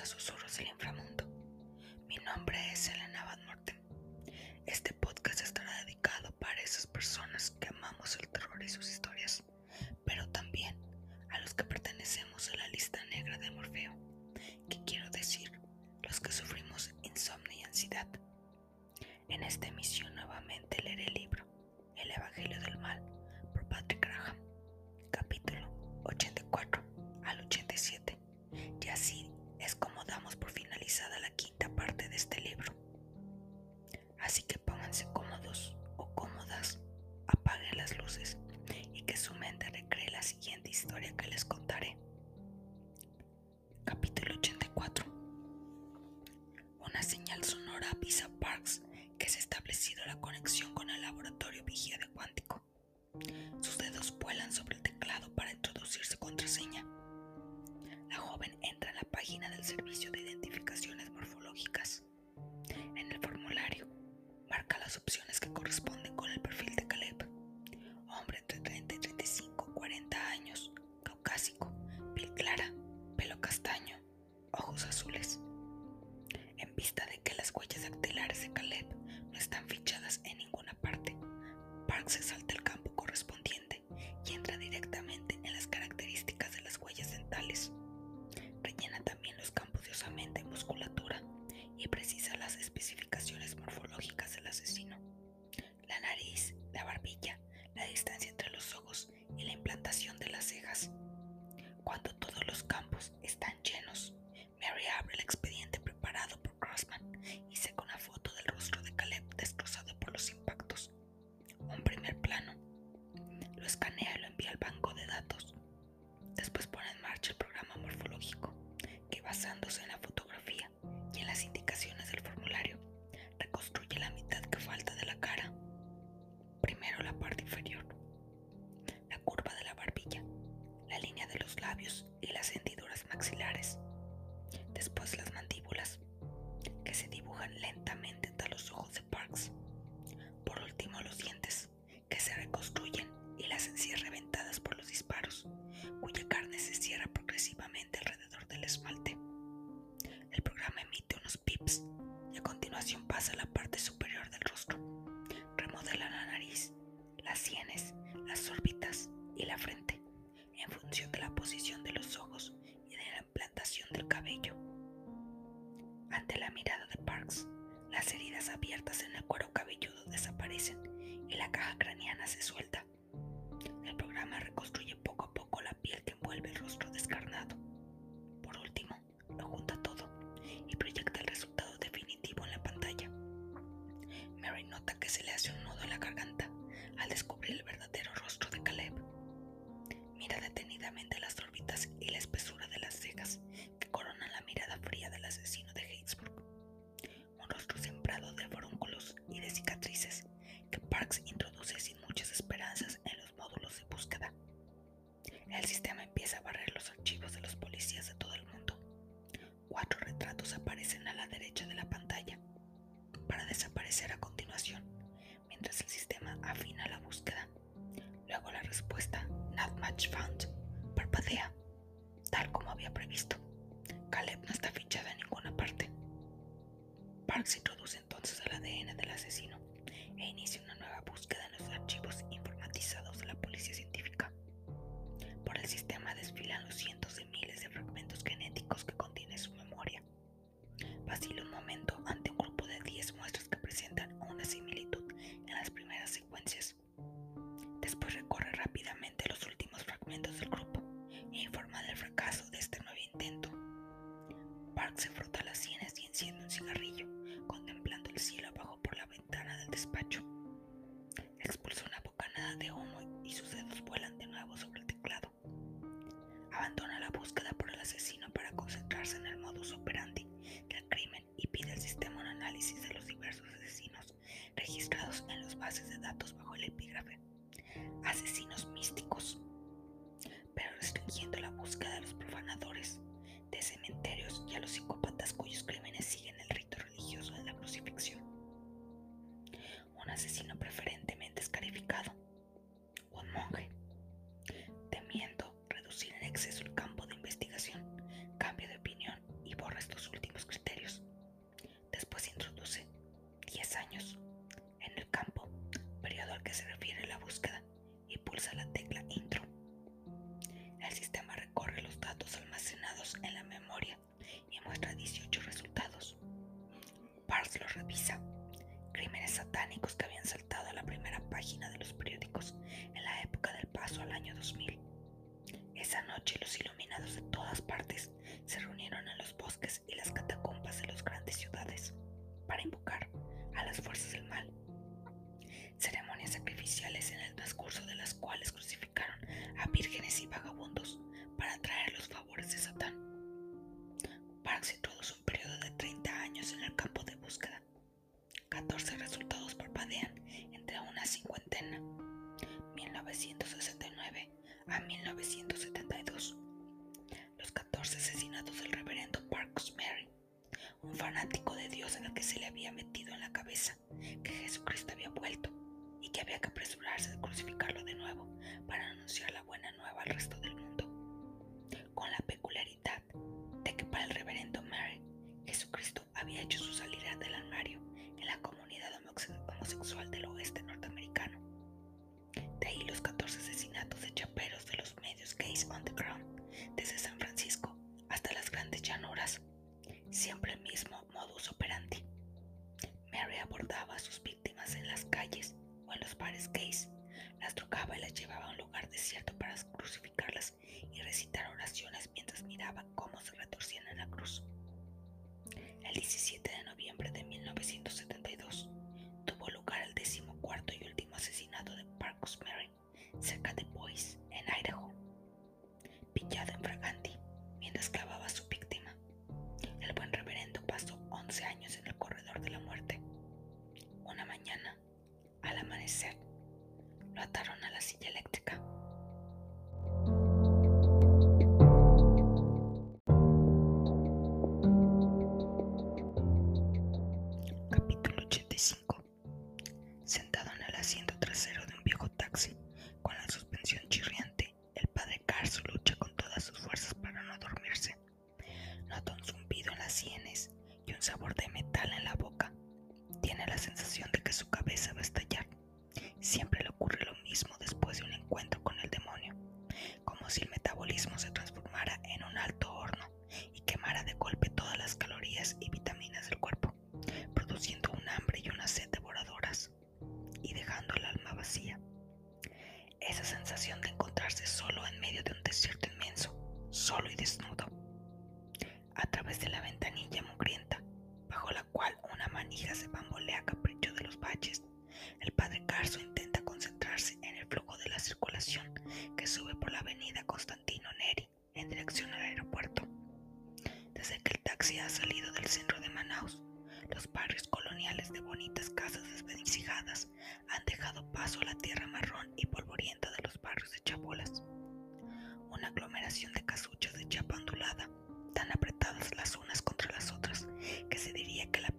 a. las luces y que su mente recree la siguiente historia que les contaré. Capítulo 84. Una señal sonora avisa a Parks que se ha establecido la conexión con el laboratorio vigía de cuántico. Sus dedos vuelan sobre el teclado para introducir su contraseña. La joven entra en la página del Servicio de Identificaciones Morfológicas. En el formulario, marca las opciones que corresponden con el perfil exaltación. abiertas en el cuero cabelludo desaparecen y la caja craneana se suelta. aparecer a continuación, mientras el sistema afina la búsqueda. Luego la respuesta Not much Found Se frota las sienes y enciende un cigarrillo, contemplando el cielo abajo por la ventana del despacho. Expulsa una bocanada de humo y sus dedos vuelan de nuevo sobre el teclado. Abandona la búsqueda por el asesino para concentrarse en el modus operandi del crimen y pide al sistema un análisis de los diversos asesinos registrados en las bases de datos bajo el epígrafe. Asesinos místicos. Pero restringiendo la búsqueda de los profanadores cementerios y a los psicópatas cuyos crímenes siguen el rito religioso de la crucifixión. Un asesino lo ataron a la silla eléctrica. Sensación de encontrarse solo en medio de un desierto inmenso, solo y desnudo. A través de la ventanilla mugrienta, bajo la cual una manija se bambolea a capricho de los baches, el padre Carso intenta concentrarse en el flujo de la circulación que sube por la avenida Constantino Neri en dirección al aeropuerto. Desde que el taxi ha salido del centro de Manaus, los barrios coloniales de bonitas casas desvencijadas han dejado paso a la tierra marrón y polvorienta de los barrios de chabolas. Una aglomeración de casuchas de chapa ondulada, tan apretadas las unas contra las otras que se diría que la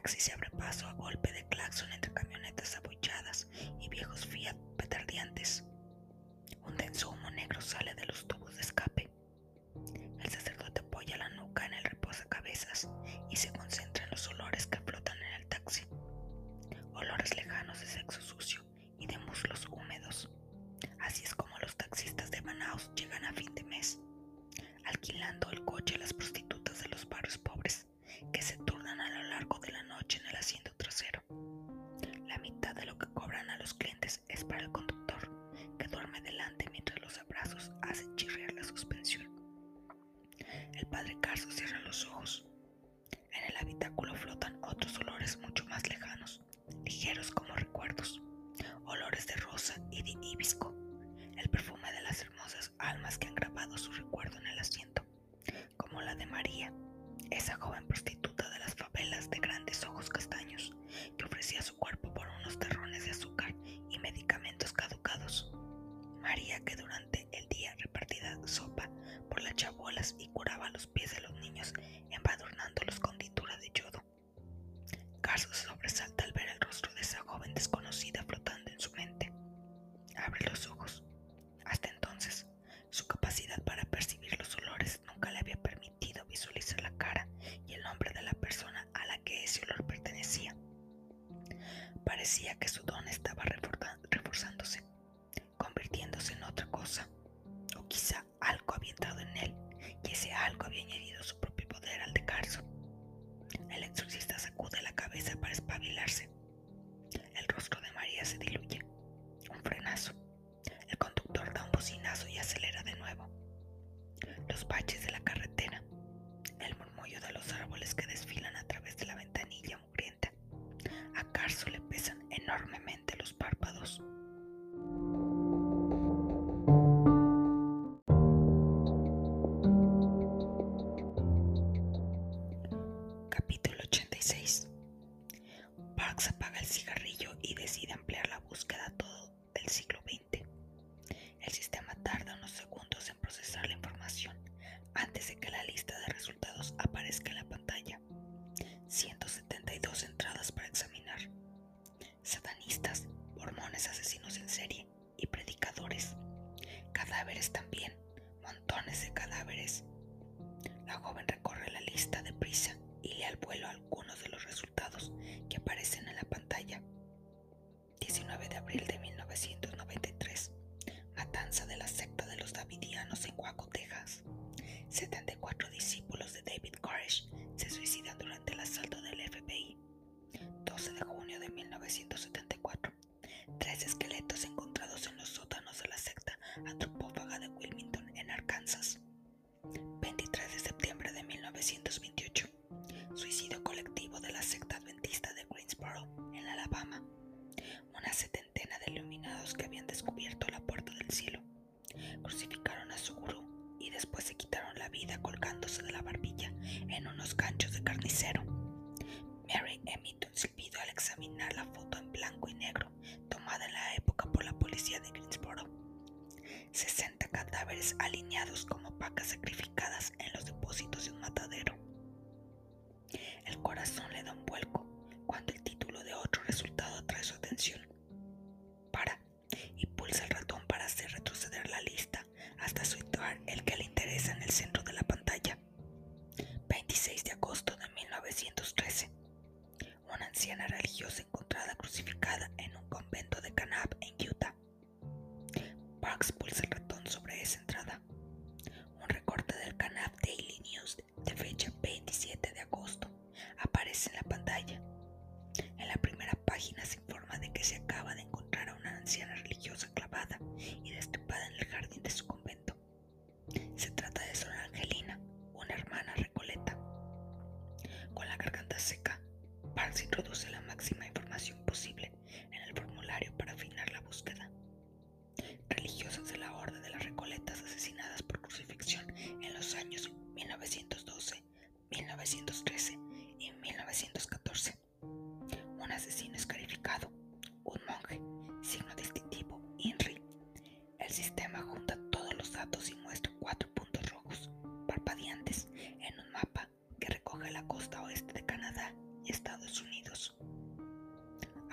El taxi se abre paso a golpe de claxon entre camionetas abuchadas y viejos Fiat petardeantes. Un denso humo negro sale de los tubos de escape. El sacerdote apoya la nuca en el reposacabezas y se concentra en los olores que flotan en el taxi. Olores lejanos de sexo sucio y de muslos húmedos. Así es como los taxistas de Manaus llegan a fin de mes, alquilando el coche a las prostitutas de los barrios pobres a los clientes es para el conductor, que duerme delante mientras los abrazos hacen chirriar la suspensión. El padre Carso cierra los ojos. En el habitáculo flotan otros olores mucho más lejanos, ligeros como recuerdos, olores de rosa y de hibisco, el perfume de las hermosas almas que han grabado su recuerdo en el asiento, como la de María, esa joven prostituta velas de grandes ojos castaños, que ofrecía su cuerpo por unos terrones de azúcar y medicamentos caducados. María, que durante el día repartía sopa por las chabolas y curaba los pies de los niños, embadurnándolos con tintura de yodo. Carlos sobresalta al ver el rostro de esa joven desconocida flotando en su mente. Abre los ojos alineados como vacas sacrificadas en los depósitos de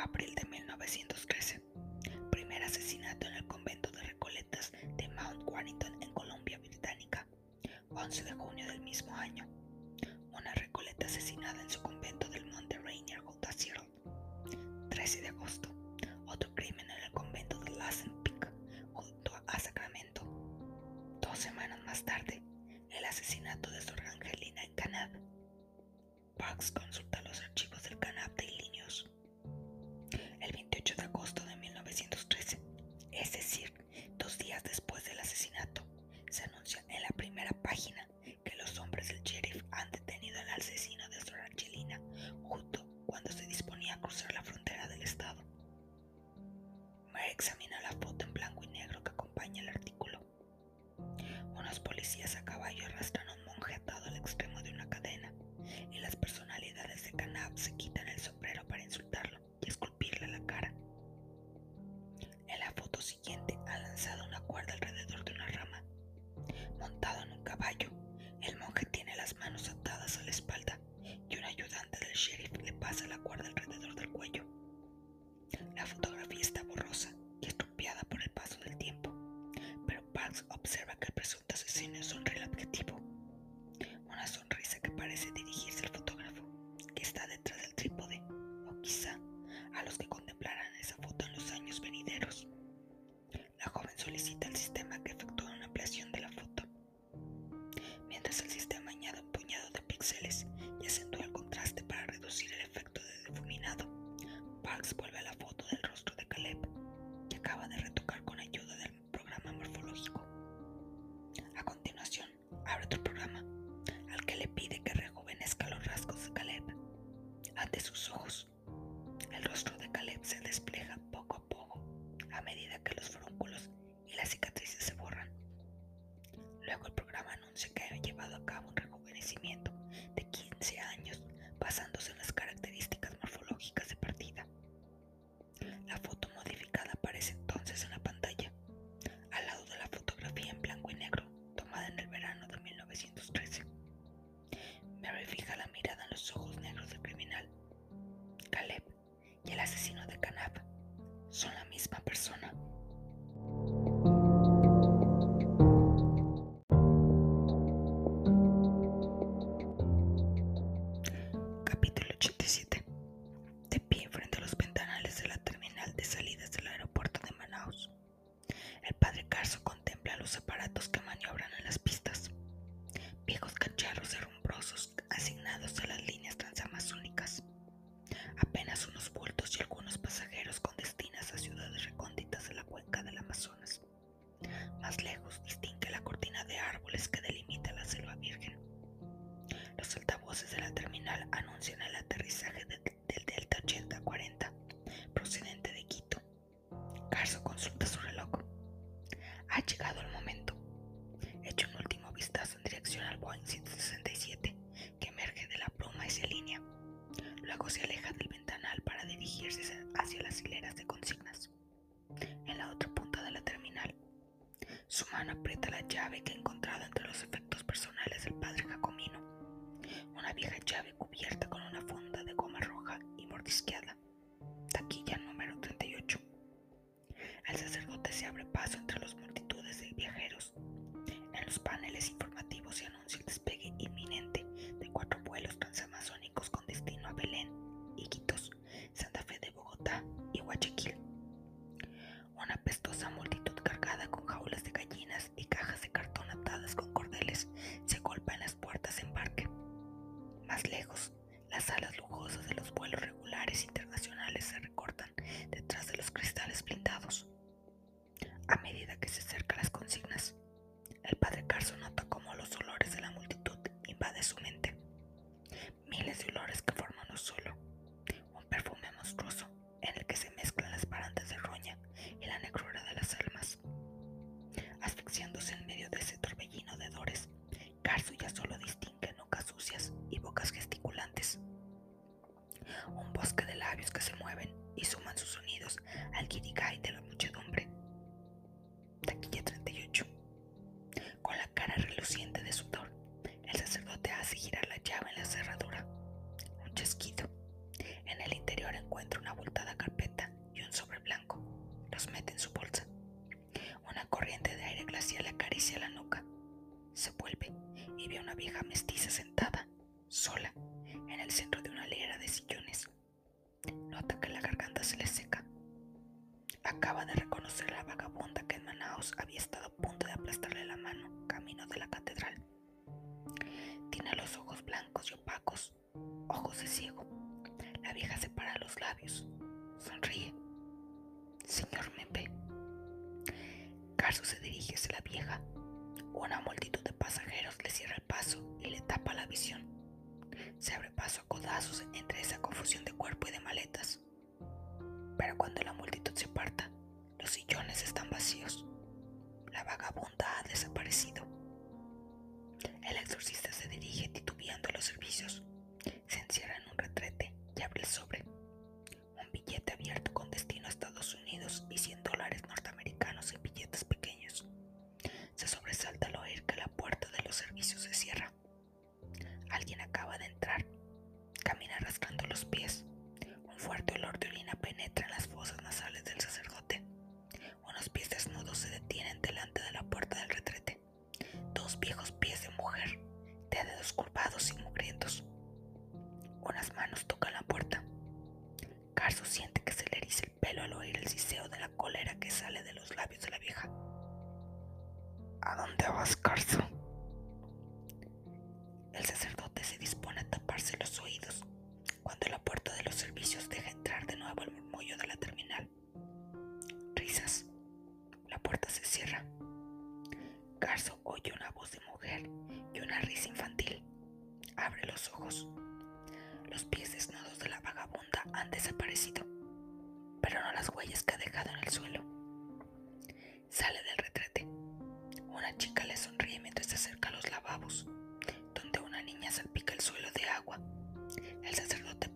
abril de 1913. Primer asesinato en el convento de Recoletas de Mount Warrington en Colombia Británica. 11 de junio del mismo año. Una Recoleta asesinada en su convento del Monte Rainier junto a Seattle. 13 de agosto. Otro crimen en el convento de Lassen Peak junto a Sacramento. Dos semanas más tarde, el asesinato de Sor Angelina en Canadá. Parks consulta んですよ。basándose en las aprieta la llave que he encontrado entre los efectos personales del padre Jacomino. Una vieja llave cubierta con una fonda de goma roja y mordisqueada. Taquilla número 38. El sacerdote se abre paso entre las multitudes de viajeros. En los paneles informativos se anuncia el despegue se acerca a las consignas. El padre Carson nota cómo los olores de la multitud invade su mente la multitud se aparta, los sillones están vacíos. La vagabunda ha desaparecido. marzo siente que se le eriza el pelo al oír el siseo de la cólera que sale de los labios de la vieja. ¿A dónde vas, Carso? El sacerdote se dispone a taparse los oídos cuando la puerta de los servicios deja entrar de nuevo el murmullo de la terminal. Risas. La puerta se cierra. Carso oye una voz de mujer y una risa infantil. Abre los ojos. Los pies desnudos de la vagabunda han desaparecido, pero no las huellas que ha dejado en el suelo. Sale del retrete. Una chica le sonríe mientras se acerca a los lavabos, donde una niña salpica el suelo de agua. El sacerdote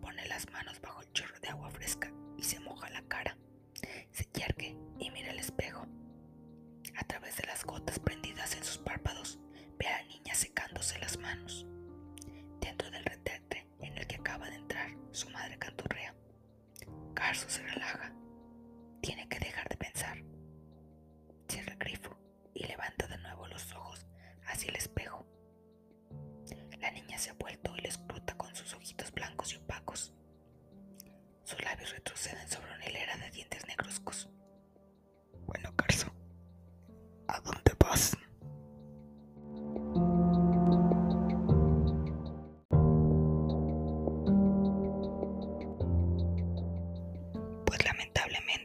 lamentablemente.